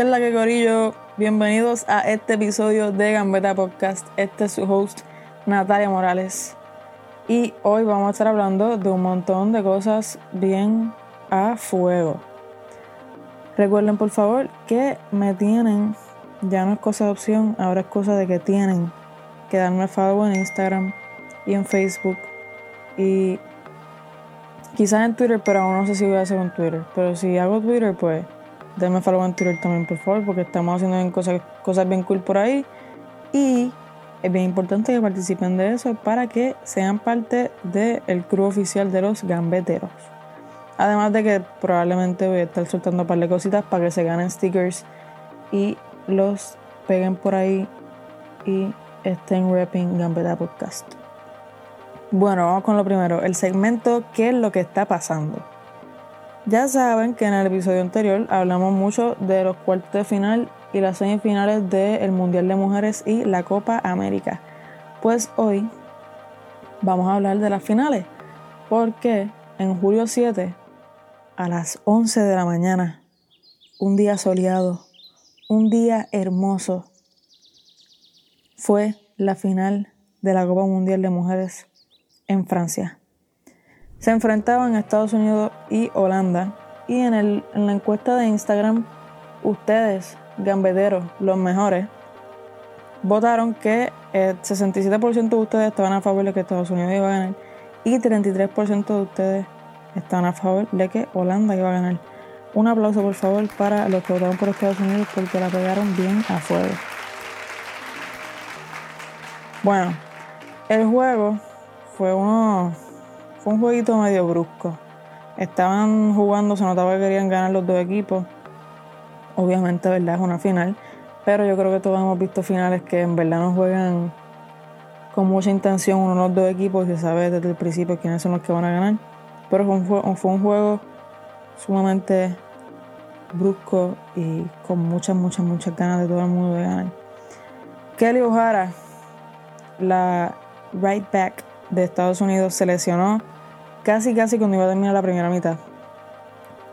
¿Qué es la que corillo? Bienvenidos a este episodio de Gambeta Podcast. Este es su host, Natalia Morales. Y hoy vamos a estar hablando de un montón de cosas bien a fuego. Recuerden por favor que me tienen, ya no es cosa de opción, ahora es cosa de que tienen que darme follow en Instagram y en Facebook. Y quizás en Twitter, pero aún no sé si voy a hacer un Twitter. Pero si hago Twitter, pues denme follow en también, por favor, porque estamos haciendo cosas, bien cool por ahí. Y es bien importante que participen de eso para que sean parte del crew oficial de los gambeteros. Además de que probablemente voy a estar soltando un par de cositas para que se ganen stickers y los peguen por ahí y estén rapping Gambeta Podcast. Bueno, vamos con lo primero, el segmento ¿Qué es lo que está pasando? Ya saben que en el episodio anterior hablamos mucho de los cuartos de final y las semifinales del Mundial de Mujeres y la Copa América. Pues hoy vamos a hablar de las finales, porque en julio 7, a las 11 de la mañana, un día soleado, un día hermoso, fue la final de la Copa Mundial de Mujeres en Francia. Se enfrentaban Estados Unidos y Holanda. Y en, el, en la encuesta de Instagram, ustedes, gambederos, los mejores, votaron que el 67% de ustedes estaban a favor de que Estados Unidos iba a ganar y 33% de ustedes estaban a favor de que Holanda iba a ganar. Un aplauso por favor para los que votaron por Estados Unidos porque la pegaron bien a fuego. Bueno, el juego fue uno fue un jueguito medio brusco. Estaban jugando, se notaba que querían ganar los dos equipos. Obviamente, ¿verdad? Es una final. Pero yo creo que todos hemos visto finales que en verdad no juegan con mucha intención uno de los dos equipos y se sabe desde el principio quiénes son los que van a ganar. Pero fue un, fue un juego sumamente brusco y con muchas, muchas, muchas ganas de todo el mundo de ganar. Kelly O'Hara, la right back de Estados Unidos, se lesionó casi casi cuando iba a terminar la primera mitad.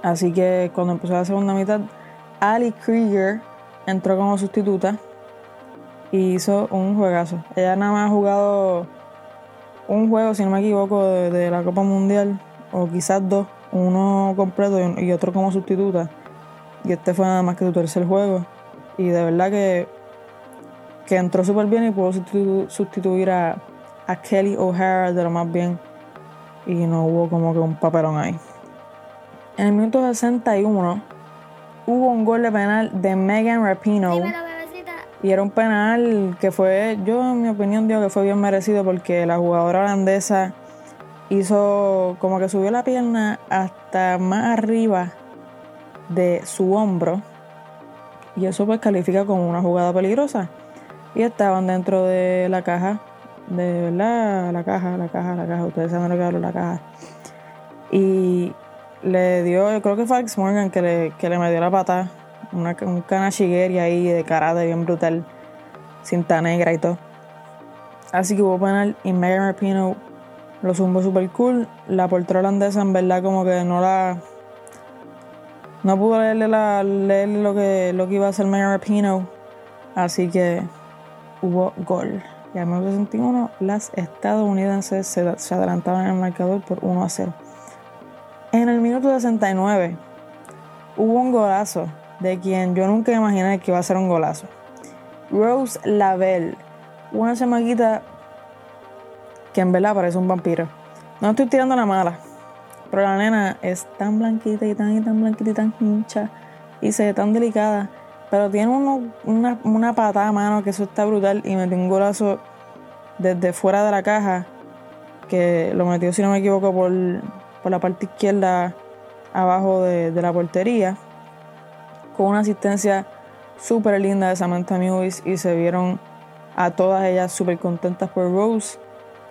Así que cuando empezó la segunda mitad, Ali Krieger entró como sustituta y hizo un juegazo. Ella nada más ha jugado un juego, si no me equivoco, de, la Copa Mundial, o quizás dos, uno completo y otro como sustituta. Y este fue nada más que su tercer juego. Y de verdad que, que entró súper bien y pudo sustituir a, a Kelly O'Hara de lo más bien y no hubo como que un papelón ahí. En el minuto 61 hubo un gol de penal de Megan Rapino. Y era un penal que fue, yo en mi opinión digo que fue bien merecido porque la jugadora holandesa hizo como que subió la pierna hasta más arriba de su hombro. Y eso pues califica como una jugada peligrosa. Y estaban dentro de la caja de verdad, la caja, la caja, la caja, ustedes saben lo que hablo, la caja. Y le dio, yo creo que fue Alex Morgan que le, que le metió la pata, una, un canachigueri ahí de karate bien brutal, cinta negra y todo. Así que hubo penal y Megan Rapino lo zumbó super cool. La portera holandesa en verdad como que no la... No pudo leerle, la, leerle lo, que, lo que iba a hacer Megan Rapino. Así que hubo gol. Y al minuto 61 las estadounidenses se, se adelantaban en el marcador por 1 a 0. En el minuto 69 hubo un golazo de quien yo nunca imaginé que iba a ser un golazo. Rose Lavelle, una chamaquita que en verdad parece un vampiro. No estoy tirando la mala, pero la nena es tan blanquita y tan y tan blanquita y tan hincha y se ve tan delicada pero tiene una, una patada mano que eso está brutal y metió un golazo desde fuera de la caja que lo metió, si no me equivoco, por, la parte izquierda abajo de, la portería con una asistencia súper linda de Samantha Mewis y se vieron a todas ellas súper contentas por Rose,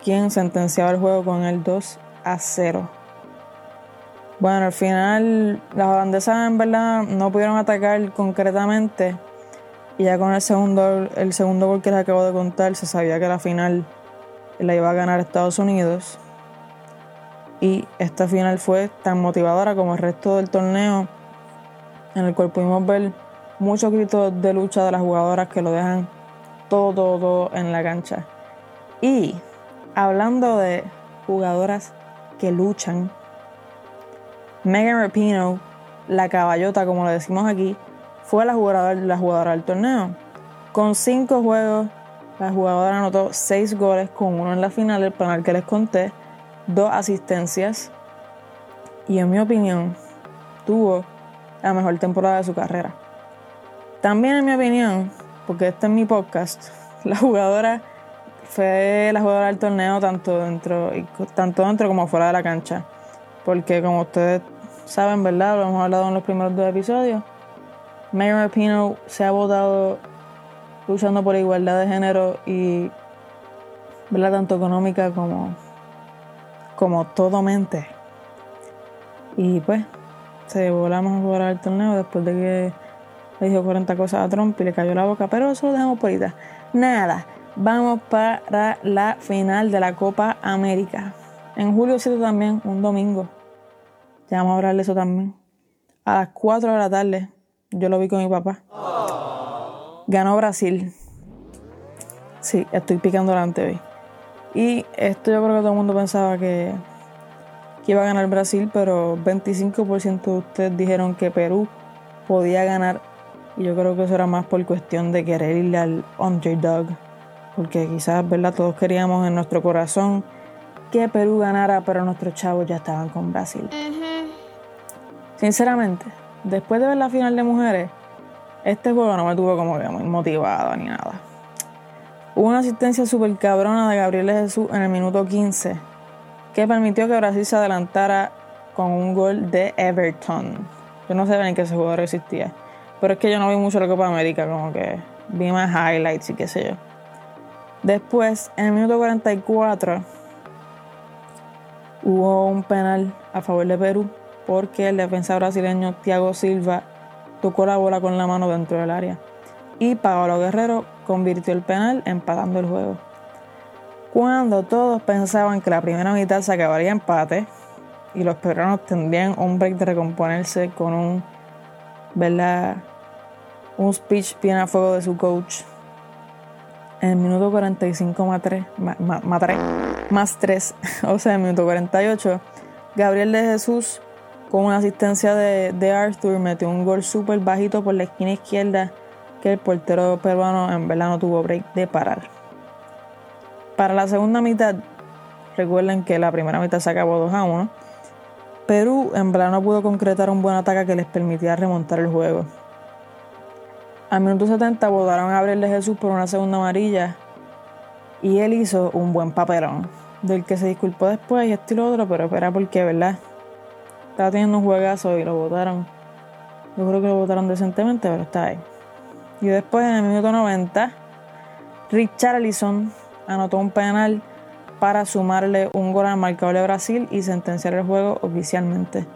quien sentenciaba el juego con el 2 a 0. Bueno, al final las holandesas en verdad no pudieron atacar concretamente y ya con el segundo, el segundo gol que les acabo de contar se sabía que la final la iba a ganar Estados Unidos y esta final fue tan motivadora como el resto del torneo en el cual pudimos ver muchos gritos de lucha de las jugadoras que lo dejan todo, todo, todo en la cancha. Y hablando de jugadoras que luchan, Megan Rapino, la caballota, como lo decimos aquí, fue la jugadora, la jugadora del torneo. Con cinco juegos, la jugadora anotó seis goles, con uno en la final, el penal que les conté, dos asistencias. Y en mi opinión, tuvo la mejor temporada de su carrera. También en mi opinión, porque este es mi podcast, la jugadora fue la jugadora del torneo tanto dentro, tanto dentro como fuera de la cancha. Porque como ustedes saben, ¿verdad? Lo hemos hablado en los primeros dos episodios. Megan Rapino se ha votado luchando por igualdad de género y, ¿verdad? Tanto económica como, como todo mente. Y pues, se la mejor jugadora del torneo después de que le dijo 40 cosas a Trump y le cayó la boca. Pero eso lo dejamos por ahorita. Nada, vamos para la final de la Copa América. En julio 7 también, un domingo. Ya vamos a hablar de eso también. A las 4 de la tarde, yo lo vi con mi papá. Ganó Brasil. Sí, estoy picando delante hoy. Y esto yo creo que todo el mundo pensaba que, iba a ganar Brasil, pero 25% de ustedes dijeron que Perú podía ganar. Y yo creo que eso era más por cuestión de querer irle al underdog. Porque quizás, ¿verdad? Todos queríamos en nuestro corazón que Perú ganara, pero nuestros chavos ya estaban con Brasil. Sinceramente, después de ver la final de mujeres, este juego no me tuvo como que muy motivado ni nada. Hubo una asistencia súper cabrona de Gabriel Jesús en el minuto 15 que permitió que Brasil se adelantara con un gol de Everton. Yo no sé ni que ese jugador existía, pero es que yo no vi mucho la Copa América, como que vi más highlights y qué sé yo. Después, en el minuto 44, hubo un penal a favor de Perú porque el defensa brasileño Thiago Silva tocó la bola con la mano dentro del área. Y Paolo Guerrero convirtió el penal empatando el juego. Cuando todos pensaban que la primera mitad se acabaría empate y los peruanos tendrían un break de recomponerse con un, ¿verdad? un speech bien a fuego de su coach. En el minuto 45 más 3, más, 3, más 3 o sea, en el minuto 48, Gabriel de Jesús con una asistencia de, Arthur, metió un gol súper bajito por la esquina izquierda que el portero peruano en verdad no tuvo break de parar. Para la segunda mitad, recuerden que la primera mitad se acabó 2 a 1. Perú en verdad no pudo concretar un buen ataque que les permitía remontar el juego. Al minuto 70 votaron a Gabriel de Jesús por una segunda amarilla y él hizo un buen papelón, del que se disculpó después y esto y lo otro, pero era porque, ¿verdad? Estaba teniendo un juegazo y lo votaron. Yo creo que lo votaron decentemente, pero está ahí. Y después, en el minuto 90, Richarlison anotó un penal para sumarle un gol al marcador de Brasil y sentenciar el juego oficialmente.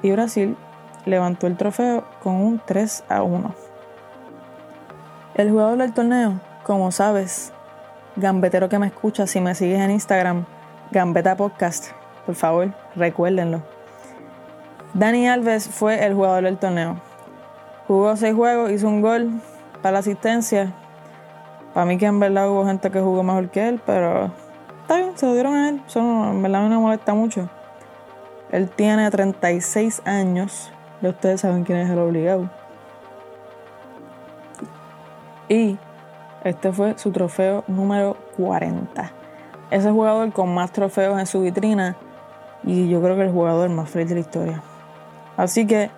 Y Brasil levantó el trofeo con un 3 a 1. El jugador del torneo, como sabes, gambetero que me escucha, si me sigues en Instagram, Gambeta Podcast, por favor, recuérdenlo. Dani Alves fue el jugador del torneo. Jugó seis juegos, hizo un gol para la asistencia. Para mí que en verdad hubo gente que jugó mejor que él, pero está bien, se lo dieron a él. Eso en verdad me molesta mucho. Él tiene 36 años. Ya ustedes saben quién es el obligado. Y este fue su trofeo número 40. Ese jugador con más trofeos en su vitrina y yo creo que el jugador más feliz de la historia. Así que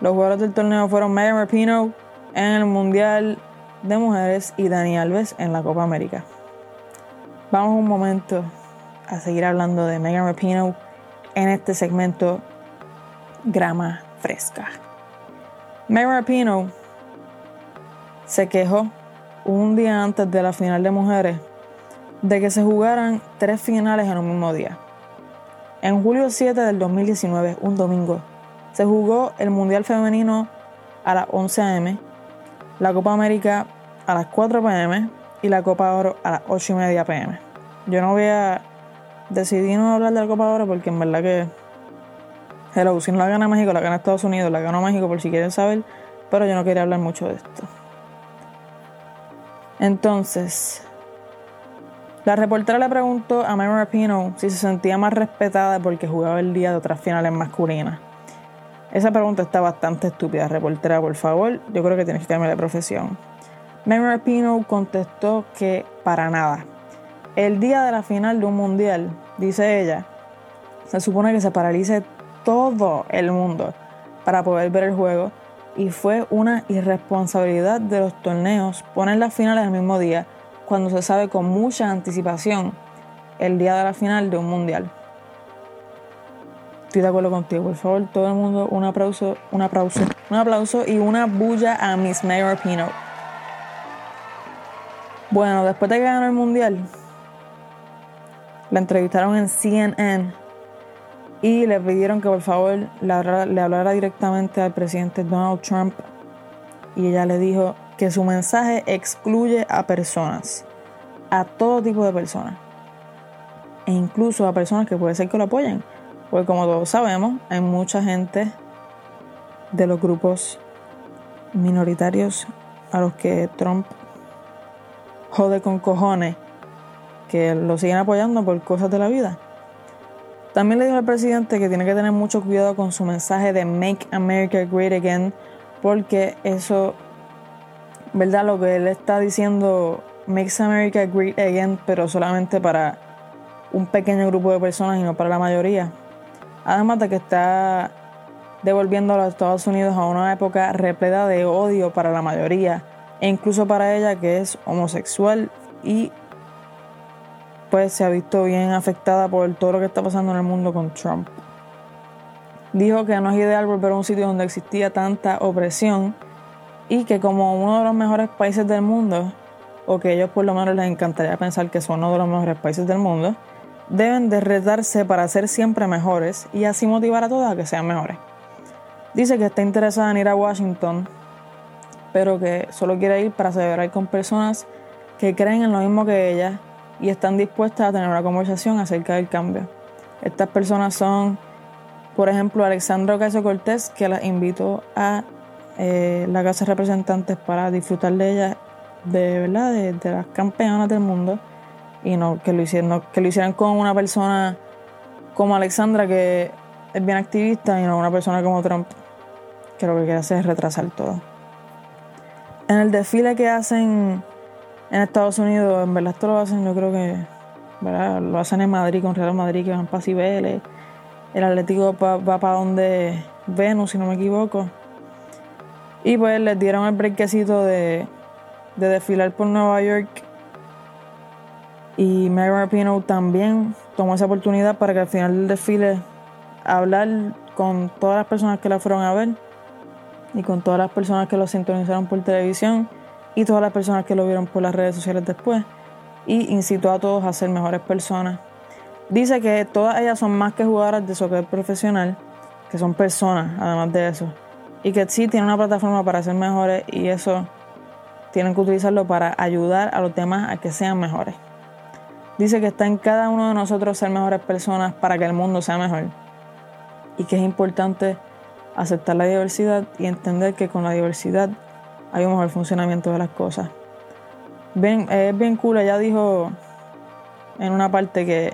los jugadores del torneo fueron Megan Rapino en el Mundial de Mujeres y Dani Alves en la Copa América. Vamos un momento a seguir hablando de Megan Rapino en este segmento Grama Fresca. Megan Rapino se quejó un día antes de la final de mujeres de que se jugaran tres finales en un mismo día. En julio 7 del 2019, un domingo, se jugó el Mundial Femenino a las 11 a.m., la Copa América a las 4 p.m. y la Copa Oro a las 8 y media p.m. Yo no voy a decidir no hablar de la Copa Oro porque en verdad que. Hello, si no la gana México, la gana Estados Unidos, la gana México por si quieren saber. Pero yo no quería hablar mucho de esto. Entonces, la reportera le preguntó a Mary Rapino si se sentía más respetada porque jugaba el día de otras finales masculinas. Esa pregunta está bastante estúpida, reportera, por favor. Yo creo que tienes que cambiar de profesión. Mary Rapino contestó que para nada. El día de la final de un mundial, dice ella, se supone que se paralice todo el mundo para poder ver el juego y fue una irresponsabilidad de los torneos poner las finales el mismo día cuando se sabe con mucha anticipación el día de la final de un mundial. Estoy de acuerdo contigo, por favor, todo el mundo, un aplauso, un aplauso, un aplauso y una bulla a Miss Mayor Pino. Bueno, después de que ganó el mundial, la entrevistaron en CNN y le pidieron que por favor le hablara, directamente al presidente Donald Trump y ella le dijo que su mensaje excluye a personas, a todo tipo de personas, e incluso a personas que puede ser que lo apoyen, porque como todos sabemos, hay mucha gente de los grupos minoritarios a los que Trump jode con cojones, que lo siguen apoyando por cosas de la vida. También le dijo al presidente que tiene que tener mucho cuidado con su mensaje de Make America Great Again, porque eso, ¿verdad? Lo que él está diciendo, Makes America Great Again, pero solamente para un pequeño grupo de personas y no para la mayoría. Además de que está devolviendo a los Estados Unidos a una época repleta de odio para la mayoría, e incluso para ella que es homosexual y pues se ha visto bien afectada por todo lo que está pasando en el mundo con Trump. Dijo que no es ideal volver a un sitio donde existía tanta opresión y que como uno de los mejores países del mundo, o que ellos por lo menos les encantaría pensar que son uno de los mejores países del mundo, deben de retarse para ser siempre mejores y así motivar a todos a que sean mejores. Dice que está interesada en ir a Washington, pero que solo quiere ir para celebrar con personas que creen en lo mismo que ella y están dispuestas a tener una conversación acerca del cambio. Estas personas son, por ejemplo, Alexandra Ocasio Cortés, que las invitó a eh, la Casa de Representantes para disfrutar de ella, de verdad, de, las campeonas del mundo, y no que lo, hicieran, que lo hicieran con una persona como Alexandra, que es bien activista, y no una persona como Trump, que lo que quiere hacer es retrasar todo. En el desfile que hacen en Estados Unidos, en verdad esto lo hacen, yo creo que lo hacen en Madrid con Real Madrid, que van para Cibeles. El Atlético va, para donde Venus, si no me equivoco. Y pues les dieron el brequecito de, de desfilar por Nueva York. Y Mary Rapino también tomó esa oportunidad para que al final del desfile hablar con todas las personas que la fueron a ver y con todas las personas que lo sintonizaron por televisión y todas las personas que lo vieron por las redes sociales después y incitó a todos a ser mejores personas. Dice que todas ellas son más que jugadoras de soccer profesional, que son personas además de eso, y que sí tienen una plataforma para ser mejores y eso tienen que utilizarlo para ayudar a los demás a que sean mejores. Dice que está en cada uno de nosotros ser mejores personas para que el mundo sea mejor y que es importante aceptar la diversidad y entender que con la diversidad hay un mejor funcionamiento de las cosas. Bien, es bien cool, ella dijo en una parte que,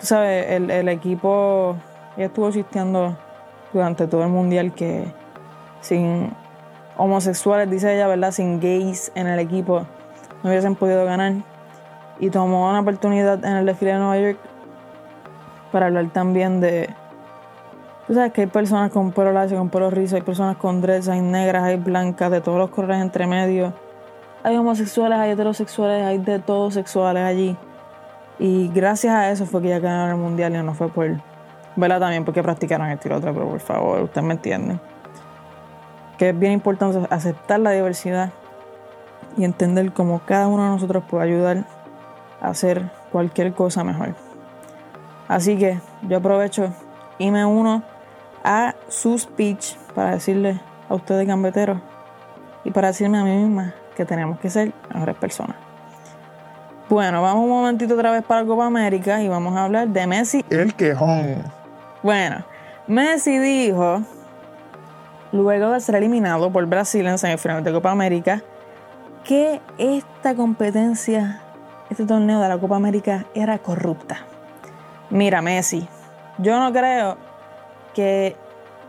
tú sabes, el, equipo, ella estuvo asistiendo durante todo el mundial que sin homosexuales, dice ella, ¿verdad? Sin gays en el equipo no hubiesen podido ganar. Y tomó una oportunidad en el desfile de Nueva York para hablar también de Tú sabes que hay personas con pelo lacio, con pelo rizo, hay personas con dreads, hay negras, hay blancas, de todos los colores entre medio. Hay homosexuales, hay heterosexuales, hay de todos sexuales allí. Y gracias a eso fue que ya ganaron el mundial y no fue por. ¿Verdad? También porque practicaron el tiro pero por favor, ustedes me entienden. Que es bien importante aceptar la diversidad y entender cómo cada uno de nosotros puede ayudar hacer cualquier cosa mejor. Así que yo aprovecho y me uno a su speech para decirle a ustedes gambeteros y para decirme a mí misma que tenemos que ser mejores personas. Bueno, vamos un momentito otra vez para Copa América y vamos a hablar de Messi. El quejón. Bueno, Messi dijo luego de ser eliminado por Brasil en semifinales de Copa América, que esta competencia, este torneo de la Copa América era corrupta. Mira, Messi, yo no creo que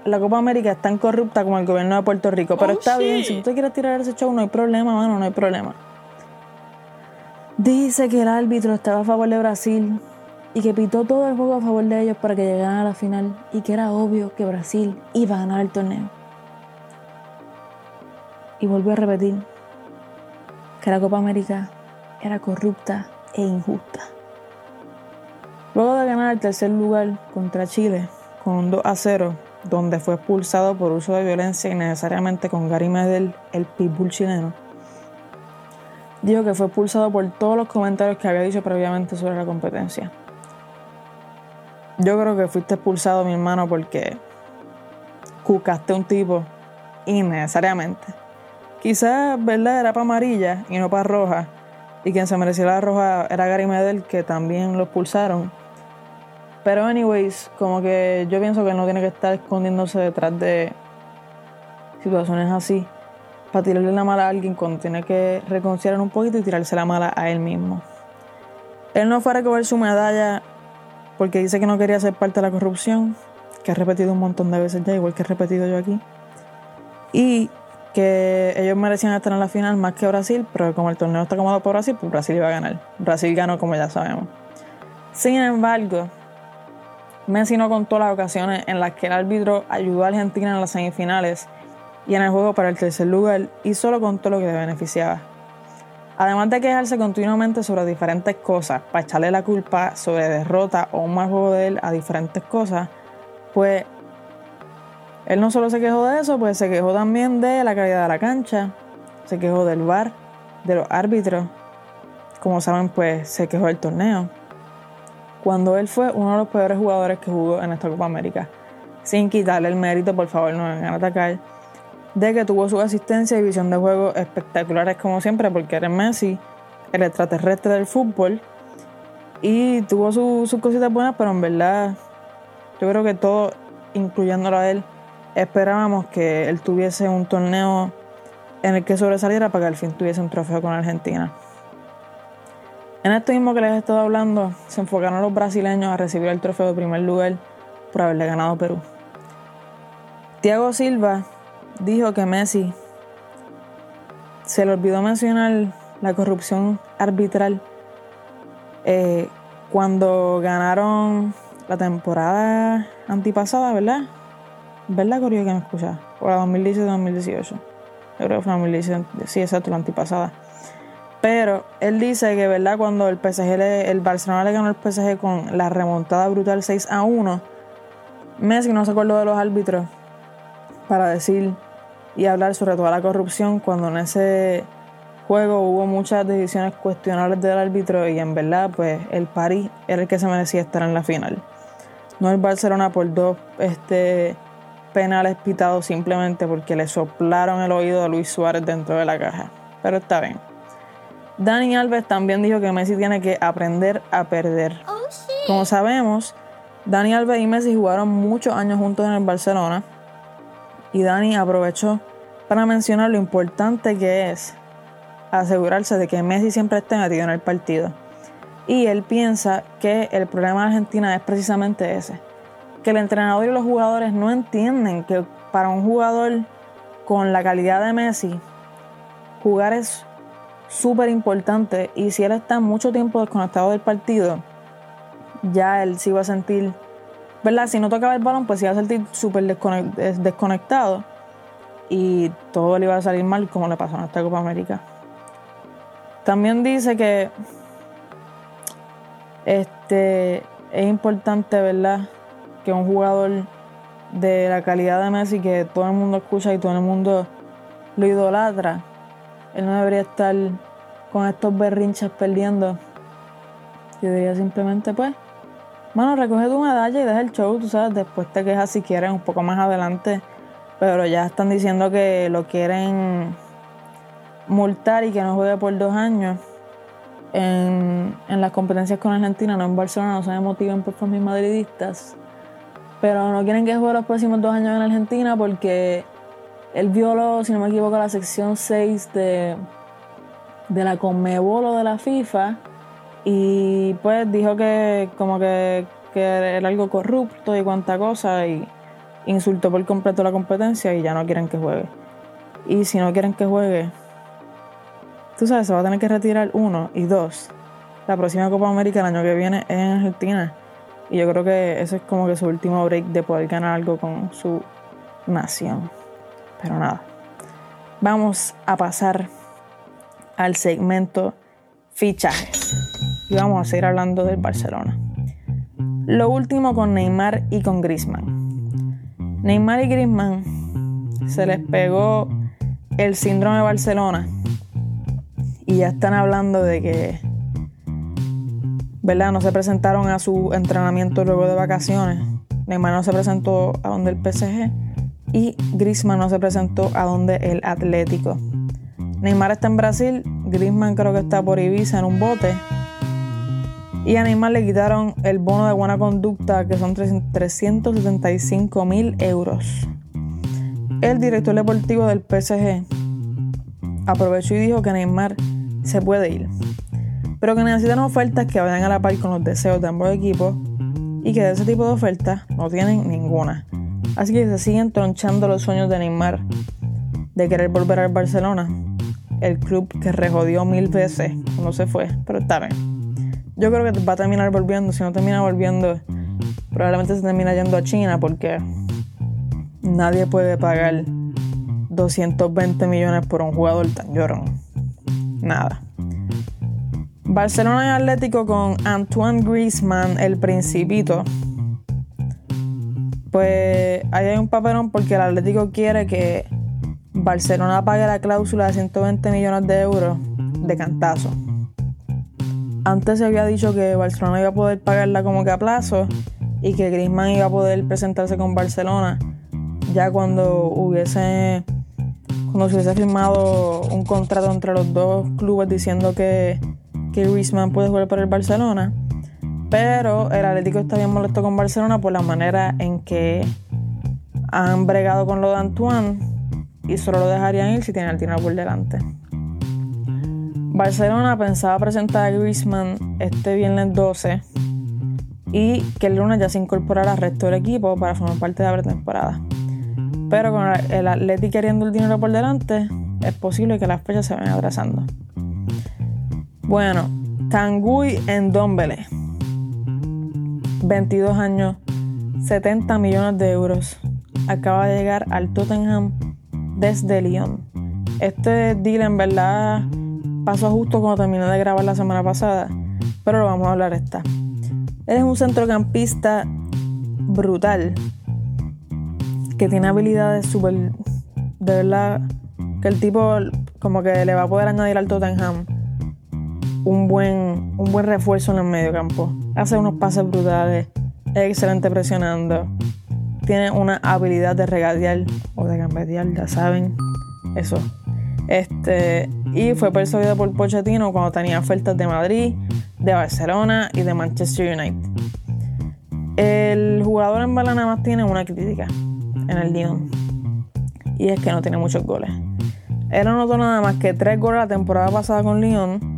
la Copa América es tan corrupta como el gobierno de Puerto Rico, pero Oh, está bien, si tú te quieres tirar ese show, no hay problema, mano, no hay problema. Dice que el árbitro estaba a favor de Brasil y que pitó todo el juego a favor de ellos para que llegaran a la final y que era obvio que Brasil iba a ganar el torneo. Y volvió a repetir que la Copa América era corrupta e injusta. Luego de ganar el tercer lugar contra Chile con un 2 a 0, donde fue expulsado por uso de violencia innecesariamente con Gary Medel, el pitbull chileno, dijo que fue expulsado por todos los comentarios que había dicho previamente sobre la competencia. Yo creo que fuiste expulsado, mi hermano, porque cucaste a un tipo innecesariamente. Quizás, ¿verdad? Era para amarilla y no para roja. Y quien se merecía la roja era Gary Medel, que también lo expulsaron. Pero, anyways, como que yo pienso que él no tiene que estar escondiéndose detrás de situaciones así para tirarle la mala a alguien cuando tiene que reconciliar un poquito y tirarse la mala a él mismo. Él no fue a recoger su medalla porque dice que no quería ser parte de la corrupción, que ha repetido un montón de veces ya, igual que he repetido yo aquí. Y que ellos merecían estar en la final más que Brasil, pero como el torneo está acomodado por Brasil, pues Brasil iba a ganar. Brasil ganó como ya sabemos. Sin embargo, Messi no contó las ocasiones en las que el árbitro ayudó a Argentina en las semifinales y en el juego para el tercer lugar y solo contó lo que le beneficiaba. Además de quejarse continuamente sobre diferentes cosas, para echarle la culpa sobre derrota o un mal juego de él a diferentes cosas, pues él no solo se quejó de eso, pues se quejó también de la calidad de la cancha, se quejó del VAR, de los árbitros, como saben, pues se quejó del torneo, cuando él fue uno de los peores jugadores que jugó en esta Copa América, sin quitarle el mérito, por favor, no vengan a atacar, de que tuvo su asistencia y visión de juego espectaculares como siempre, porque era Messi, el extraterrestre del fútbol, y tuvo su- sus cositas buenas, pero en verdad yo creo que todos, incluyéndolo a él, esperábamos que él tuviese un torneo en el que sobresaliera para que al fin tuviese un trofeo con Argentina. En esto mismo que les he estado hablando, se enfocaron los brasileños a recibir el trofeo de primer lugar por haberle ganado Perú. Thiago Silva dijo que Messi se le olvidó mencionar la corrupción arbitral eh, cuando ganaron la temporada antipasada, ¿verdad? ¿Verdad, Corio, que me escucha? O la 2017-2018. Yo creo que fue la 2017, sí, exacto, la antipasada. Pero él dice que, ¿verdad? Cuando el PSG, le- el Barcelona le ganó al PSG con la remontada brutal 6 a 1, Messi no se acordó de los árbitros para decir y hablar sobre toda la corrupción cuando en ese juego hubo muchas decisiones cuestionables del árbitro y en verdad pues el París era el que se merecía estar en la final. No el Barcelona por dos este, penales pitados simplemente porque le soplaron el oído a Luis Suárez dentro de la caja. Pero está bien. Dani Alves también dijo que Messi tiene que aprender a perder. Como sabemos, Dani Alves y Messi jugaron muchos años juntos en el Barcelona y Dani aprovechó para mencionar lo importante que es asegurarse de que Messi siempre esté metido en el partido. Y él piensa que el problema de Argentina es precisamente ese, que el entrenador y los jugadores no entienden que para un jugador con la calidad de Messi, jugar es súper importante y si él está mucho tiempo desconectado del partido, ya él sí va a sentir, ¿verdad? Si no tocaba el balón, pues sí va a sentir súper desconec- des- desconectado y todo le iba a salir mal como le pasó en esta Copa América. También dice que este es importante, ¿verdad? Que un jugador de la calidad de Messi que todo el mundo escucha y todo el mundo lo idolatra, él no debería estar con estos berrinches perdiendo. Yo diría simplemente, pues, Mano, recoge tu medalla y deja el show, tú sabes, después te quejas si quieres un poco más adelante. Pero ya están diciendo que lo quieren multar y que no juegue por dos años en, en las competencias con Argentina, no en Barcelona, no se me motiven por mis madridistas. Pero no quieren que juegue los próximos dos años en Argentina porque él violó, si no me equivoco, la sección 6 de, de la Conmebol o de la FIFA y pues dijo que como que, que era algo corrupto y cuanta cosa y insultó por completo la competencia y ya no quieren que juegue. Y si no quieren que juegue, tú sabes, se va a tener que retirar uno y dos. La próxima Copa América el año que viene es en Argentina. Y yo creo que ese es como que su último break de poder ganar algo con su nación. Pero nada. Vamos a pasar al segmento fichajes. Y vamos a seguir hablando del Barcelona. Lo último con Neymar y con Griezmann. Neymar y Griezmann se les pegó el síndrome de Barcelona y ya están hablando de que ¿verdad? No se presentaron a su entrenamiento luego de vacaciones. Neymar no se presentó a donde el PSG y Griezmann no se presentó a donde el Atlético. Neymar está en Brasil, Griezmann creo que está por Ibiza en un bote. Y a Neymar le quitaron el bono de buena conducta, que son 375 mil euros. El director deportivo del PSG aprovechó y dijo que Neymar se puede ir, pero que necesitan ofertas que vayan a la par con los deseos de ambos equipos y que de ese tipo de ofertas no tienen ninguna. Así que se siguen tronchando los sueños de Neymar de querer volver al Barcelona, el club que rejodió mil veces cuando se fue, pero está bien. Yo creo que va a terminar volviendo, si no termina volviendo, probablemente se termina yendo a China porque nadie puede pagar 220 millones por un jugador tan llorón. Nada. Barcelona y Atlético con Antoine Griezmann, el principito. Pues ahí hay un papelón porque el Atlético quiere que Barcelona pague la cláusula de 120 millones de euros de cantazo. Antes se había dicho que Barcelona iba a poder pagarla como que a plazo y que Griezmann iba a poder presentarse con Barcelona ya cuando hubiese cuando se hubiese firmado un contrato entre los dos clubes diciendo que que Griezmann puede jugar para el Barcelona, pero el Atlético está bien molesto con Barcelona por la manera en que han bregado con lo de Antoine y solo lo dejarían ir si tienen el dinero por delante. Barcelona pensaba presentar a Griezmann este viernes 12 y que el lunes ya se incorporara al resto del equipo para formar parte de la pretemporada. Pero con el Atlético queriendo el dinero por delante, es posible que las fechas se vayan atrasando. Bueno, Tanguy en Dombele. 22 años, 70 millones de euros. Acaba de llegar al Tottenham desde Lyon. Este deal en verdad pasó justo cuando terminé de grabar la semana pasada, pero lo vamos a hablar esta. Es un centrocampista brutal que tiene habilidades súper. De verdad, que el tipo como que le va a poder añadir al Tottenham un buen, un buen refuerzo en el medio campo. Hace unos pases brutales, es excelente presionando. Tiene una habilidad de regatear o de gambetear, ya saben. Eso. Este, y fue persuadido por Pochettino cuando tenía ofertas de Madrid, de Barcelona y de Manchester United. El jugador en bala nada más tiene una crítica en el Lyon. Y es que no tiene muchos goles. Él anotó nada más que tres goles la temporada pasada con Lyon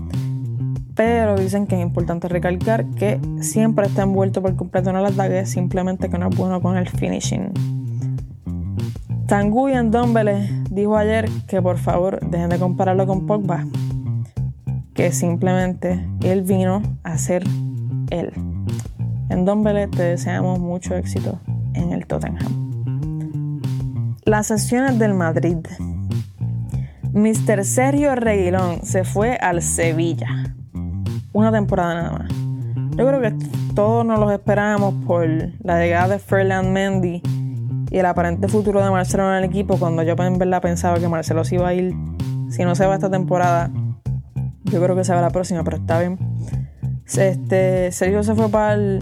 pero dicen que es importante recalcar que siempre está envuelto por completo en el ataque, simplemente que no es bueno con el finishing. Tanguy Dombele dijo ayer que por favor dejen de compararlo con Pogba, que simplemente él vino a ser él. En Dombele te deseamos mucho éxito en el Tottenham. Las sesiones del Madrid. Mr. Sergio Reguilón se fue al Sevilla una temporada nada más. Yo creo que todos nos los esperábamos por la llegada de Ferland Mendy y el aparente futuro de Marcelo en el equipo cuando yo en verdad pensaba que Marcelo se iba a ir, si no se va esta temporada, yo creo que se va la próxima, pero está bien. Este, Sergio se fue para el,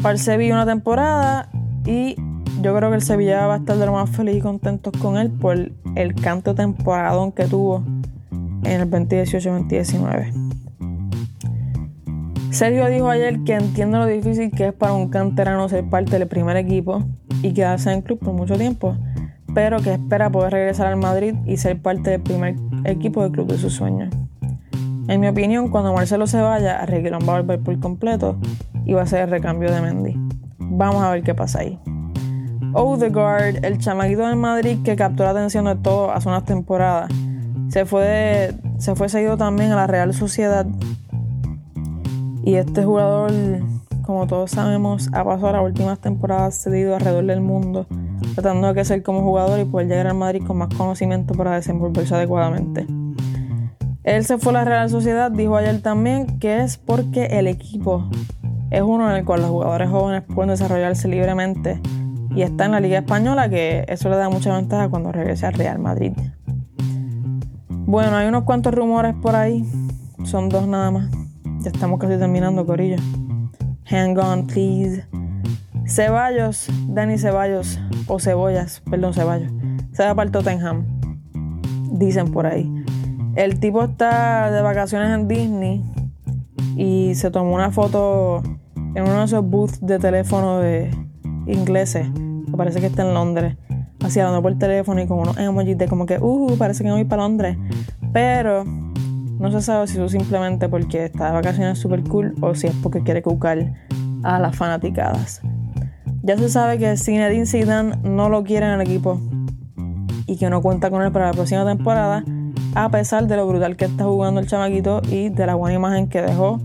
para el Sevilla una temporada y yo creo que el Sevilla va a estar de lo más feliz y contentos con él por el canto temporadón que tuvo en el 2018-2019. Sergio dijo ayer que entiende lo difícil que es para un canterano ser parte del primer equipo y quedarse en el club por mucho tiempo, pero que espera poder regresar al Madrid y ser parte del primer equipo del club de sus sueños. En mi opinión, cuando Marcelo se vaya, Reguilón va a volver por completo y va a ser el recambio de Mendy. Vamos a ver qué pasa ahí. Odegaard, el chamaquito del Madrid que captó la atención de todos hace unas temporadas, se fue, se fue seguido también a la Real Sociedad. Y este jugador, como todos sabemos, ha pasado las últimas temporadas cedido alrededor del mundo tratando de crecer como jugador y poder llegar al Madrid con más conocimiento para desenvolverse adecuadamente. Él se fue a la Real Sociedad, dijo ayer también que es porque el equipo es uno en el cual los jugadores jóvenes pueden desarrollarse libremente y está en la Liga Española, que eso le da mucha ventaja cuando regrese al Real Madrid. Bueno, hay unos cuantos rumores por ahí, son dos nada más. Ya estamos casi terminando, Corillo. Hang on, please. Ceballos, Dani Ceballos, o Cebollas, perdón, Ceballos, se va para el Tottenham. Dicen por ahí. El tipo está de vacaciones en Disney y se tomó una foto en uno de esos booths de teléfono de ingleses. Parece que está en Londres. Así hablando por teléfono y con unos emojis de como que, uh, parece que voy para Londres. Pero no se sabe si eso simplemente porque está de vacaciones super cool o si es porque quiere cucar a las fanaticadas. Ya se sabe que Zinedine Zidane no lo quiere en el equipo y que no cuenta con él para la próxima temporada, a pesar de lo brutal que está jugando el chamaquito y de la buena imagen que dejó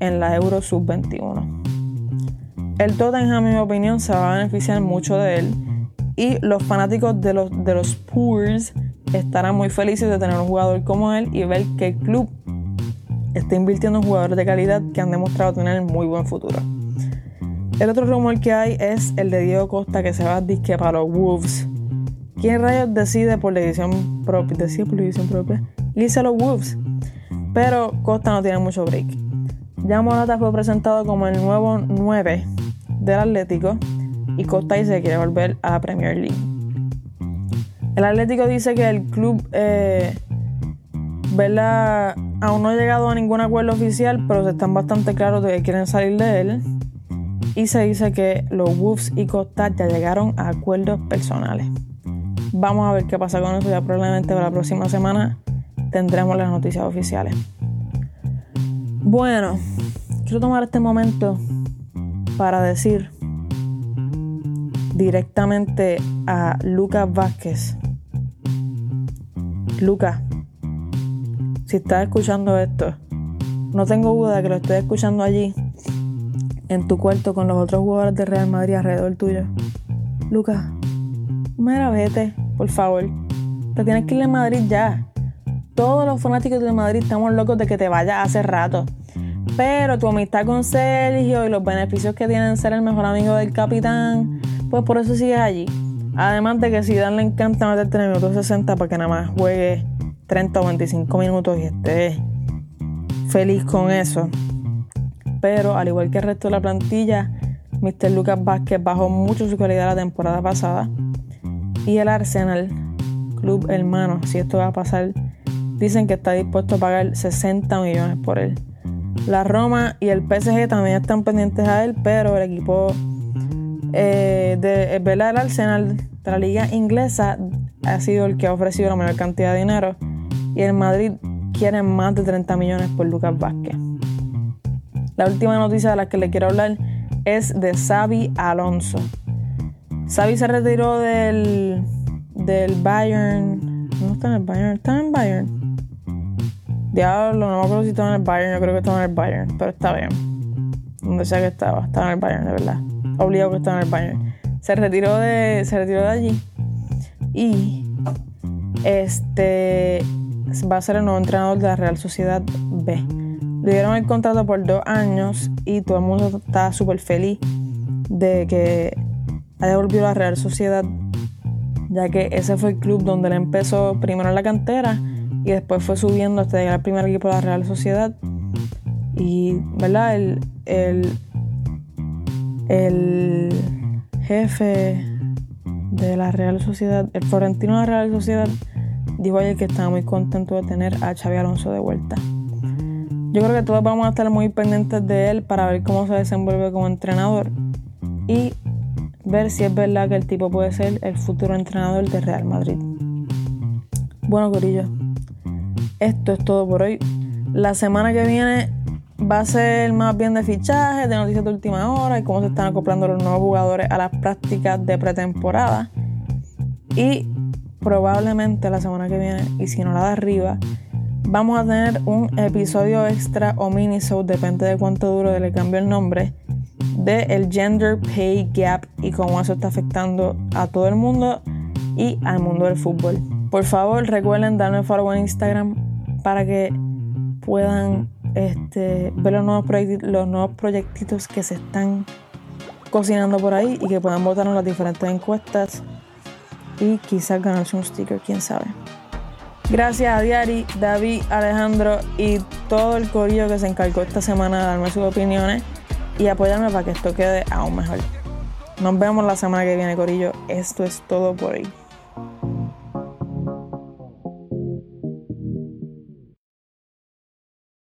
en la Euro Sub-21. El Tottenham, en mi opinión, se va a beneficiar mucho de él y los fanáticos de los, de los estarán muy felices de tener un jugador como él y ver que el club está invirtiendo en jugadores de calidad que han demostrado tener muy buen futuro. El otro rumor que hay es el de Diego Costa que se va a disque para los Wolves. ¿Quién rayos decide por la edición propia? Decide por la edición propia. Dice los Wolves. Pero Costa no tiene mucho break. Ya Morata fue presentado como el nuevo 9 del Atlético y Costa dice que quiere volver a Premier League. El Atlético dice que el club eh, aún no ha llegado a ningún acuerdo oficial, pero están bastante claros de que quieren salir de él y se dice que los Wolves y Costa ya llegaron a acuerdos personales. Vamos a ver qué pasa con eso. Ya probablemente para la próxima semana tendremos las noticias oficiales. Bueno, quiero tomar este momento para decir directamente a Lucas Vázquez. Lucas, si estás escuchando esto, no tengo duda que lo estoy escuchando allí en tu cuarto con los otros jugadores de Real Madrid alrededor tuyo. Lucas, mira, vete, por favor. Te tienes que ir a Madrid ya. Todos los fanáticos de Madrid estamos locos de que te vayas hace rato. Pero tu amistad con Sergio y los beneficios que tienen ser el mejor amigo del capitán, pues por eso sigues allí. Además de que si Dan le encanta meterte en el minuto 60 para que nada más juegue 30 o 25 minutos y estés feliz con eso pero al igual que el resto de la plantilla, Mr. Lucas Vázquez bajó mucho su calidad la temporada pasada. Y el Arsenal, club hermano, si esto va a pasar, dicen que está dispuesto a pagar 60 millones por él. La Roma y el PSG también están pendientes a él, pero el equipo eh, de el Arsenal de la liga inglesa ha sido el que ha ofrecido la mayor cantidad de dinero y el Madrid quiere más de 30 millones por Lucas Vázquez. La última noticia de la que le quiero hablar es de Xavi Alonso. Xavi se retiró del, del Bayern. No está en el Bayern, está en el Bayern. Diablo, no me acuerdo si estaba en el Bayern, yo creo que estaba en el Bayern, pero está bien. Donde sea que estaba, estaba en el Bayern, de verdad. Obligado que estaba en el Bayern. Se retiró de, se retiró de allí. Y este va a ser el nuevo entrenador de la Real Sociedad B. Le dieron el contrato por dos años y todo el mundo está súper feliz de que haya volvido a la Real Sociedad, ya que ese fue el club donde él empezó primero en la cantera y después fue subiendo hasta llegar al primer equipo de la Real Sociedad. Y, ¿verdad? El, el, el jefe de la Real Sociedad, el florentino de la Real Sociedad, dijo ayer que estaba muy contento de tener a Xavi Alonso de vuelta. Yo creo que todos vamos a estar muy pendientes de él para ver cómo se desenvuelve como entrenador. Y ver si es verdad que el tipo puede ser el futuro entrenador de Real Madrid. Bueno, Corillo, esto es todo por hoy. La semana que viene va a ser más bien de fichajes, de noticias de última hora y cómo se están acoplando los nuevos jugadores a las prácticas de pretemporada. Y probablemente la semana que viene, y si no la de arriba, vamos a tener un episodio extra o mini show, depende de cuánto duro le cambio el nombre, de el gender pay gap y cómo eso está afectando a todo el mundo y al mundo del fútbol. Por favor, recuerden darme follow en Instagram para que puedan este, ver los nuevos, los nuevos proyectitos que se están cocinando por ahí y que puedan votar en las diferentes encuestas y quizás ganarse un sticker, quién sabe. Gracias a Diari, David, Alejandro y todo el corillo que se encargó esta semana de darme sus opiniones y apoyarme para que esto quede aún mejor. Nos vemos la semana que viene, corillo. Esto es todo por hoy.